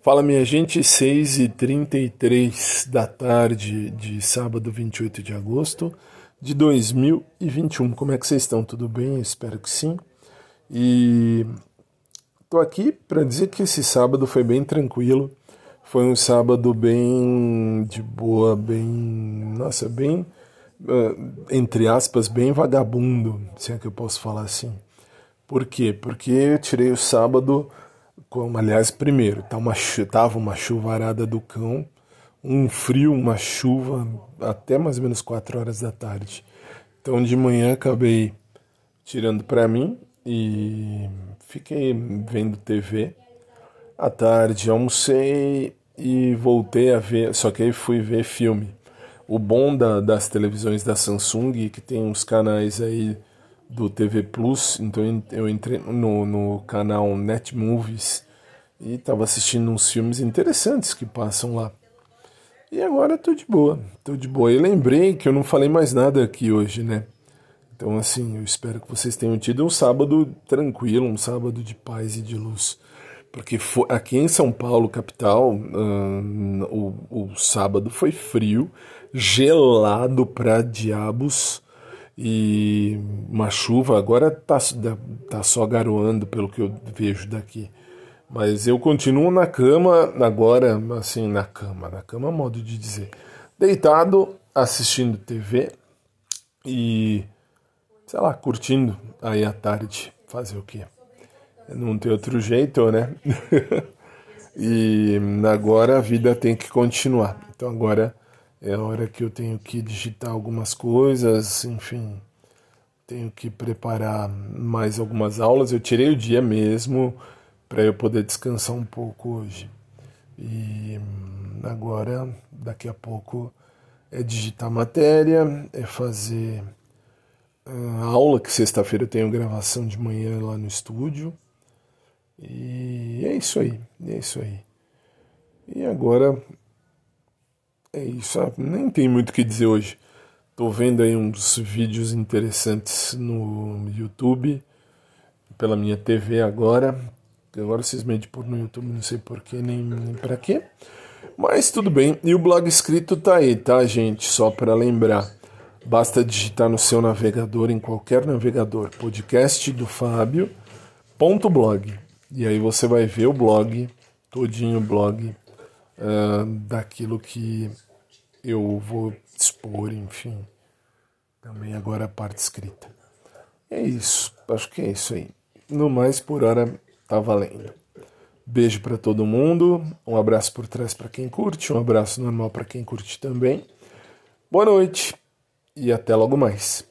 Fala minha gente, 6h33 da tarde de sábado 28 de agosto de 2021. Como é que vocês estão? Tudo bem? Espero que sim. E tô aqui para dizer que esse sábado foi bem tranquilo. Foi um sábado bem de boa, bem. Nossa, bem. entre aspas, bem vagabundo, se é que eu posso falar assim. Por quê? Porque eu tirei o sábado como, aliás, primeiro, tá uma, tava uma chuvarada do cão, um frio, uma chuva, até mais ou menos 4 horas da tarde. Então de manhã acabei tirando para mim e fiquei vendo TV. À tarde almocei e voltei a ver, só que aí fui ver filme. O bom da, das televisões da Samsung, que tem uns canais aí do TV Plus, então eu entrei no, no canal Net Movies e estava assistindo uns filmes interessantes que passam lá. E agora estou de boa, estou de boa. E lembrei que eu não falei mais nada aqui hoje, né? Então, assim, eu espero que vocês tenham tido um sábado tranquilo, um sábado de paz e de luz. Porque aqui em São Paulo, capital, hum, o, o sábado foi frio, gelado para diabos e uma chuva. Agora tá, tá só garoando, pelo que eu vejo daqui. Mas eu continuo na cama agora, assim, na cama, na cama modo de dizer, deitado, assistindo TV e, sei lá, curtindo aí à tarde, fazer o quê? Não tem outro jeito, né? e agora a vida tem que continuar. Então agora é hora que eu tenho que digitar algumas coisas, enfim, tenho que preparar mais algumas aulas. Eu tirei o dia mesmo para eu poder descansar um pouco hoje. E agora, daqui a pouco, é digitar matéria, é fazer a aula, que sexta-feira eu tenho gravação de manhã lá no estúdio. E é isso aí, é isso aí. E agora é isso, ah, nem tem muito o que dizer hoje. Tô vendo aí uns vídeos interessantes no YouTube, pela minha TV agora. Agora vocês medem por no YouTube, não sei porquê, nem, nem para quê. Mas tudo bem. E o blog escrito tá aí, tá, gente? Só para lembrar. Basta digitar no seu navegador, em qualquer navegador, podcast do Fábio, ponto blog. E aí você vai ver o blog, todinho o blog, uh, daquilo que eu vou expor, enfim. Também agora a parte escrita. É isso, acho que é isso aí. No mais, por hora, tá valendo. Beijo para todo mundo, um abraço por trás para quem curte, um abraço normal para quem curte também. Boa noite e até logo mais.